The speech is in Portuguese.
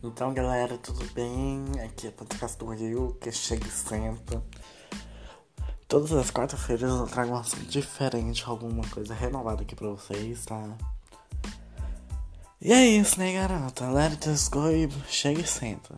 Então, galera, tudo bem? Aqui é o podcast do Rio, que chega e senta. Todas as quartas-feiras eu trago um assunto diferente, alguma coisa renovada aqui pra vocês, tá? E é isso, né, garota? Let it go e chega e senta.